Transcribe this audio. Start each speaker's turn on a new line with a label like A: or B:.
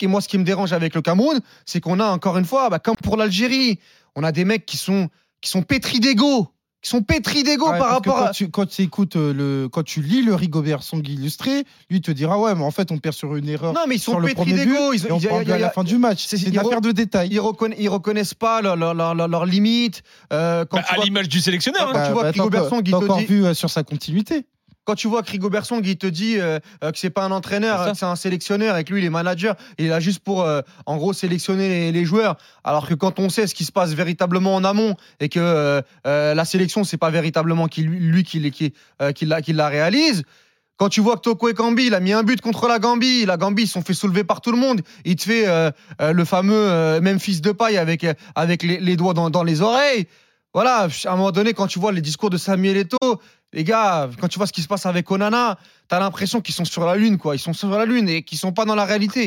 A: Et moi, ce qui me dérange avec le Cameroun, c'est qu'on a encore une fois, bah, comme pour l'Algérie, on a des mecs qui sont, qui sont pétris d'ego. Qui sont pétris d'ego
B: Ouais,
A: par rapport
B: quand
A: à.
B: tu, quand tu écoutes euh, le, quand tu lis le Rigobert Song illustré, lui il te dira ouais, mais en fait on perd sur une erreur.
A: Non, mais ils
B: sur
A: sont
B: le
A: pétris
B: premier but,
A: d'ego. Ils,
B: et on
A: il y a-
B: parle
A: il y a-
B: à la fin du match.
A: c'est-
B: une affaire de détail.
A: ils reconna- ils reconnaissent pas leurs leur, leur, leur- limites. Euh, quand
C: Bah, à l'image du sélectionneur. hein.
A: quand tu vois
B: bah,
A: que Rigobert Song, il
B: encore
A: dit-
B: vu euh, sur sa continuité.
A: Quand tu vois que Rigo Bersong, il te dit euh, euh, que c'est pas un entraîneur, que c'est un sélectionneur et que lui, il est manager, il est là juste pour, euh, en gros, sélectionner les, les joueurs. Alors que quand on sait ce qui se passe véritablement en amont et que euh, la sélection, c'est pas véritablement qui, lui, lui qui, qui, qui la, qui la réalise. Quand tu vois que Toko Ekambi, il a mis un but contre la Gambie, la Gambie, ils se sont fait soulever par tout le monde. Il te fait euh, euh, le fameux euh, fils de paille avec, avec les, les doigts dans, dans les oreilles. Voilà, à un moment donné, quand tu vois les discours de Samuel Eto'o, les gars, quand tu vois ce qui se passe avec Onana, t'as l'impression qu'ils sont sur la lune, quoi. Ils sont sur la lune et qu'ils sont pas dans la réalité.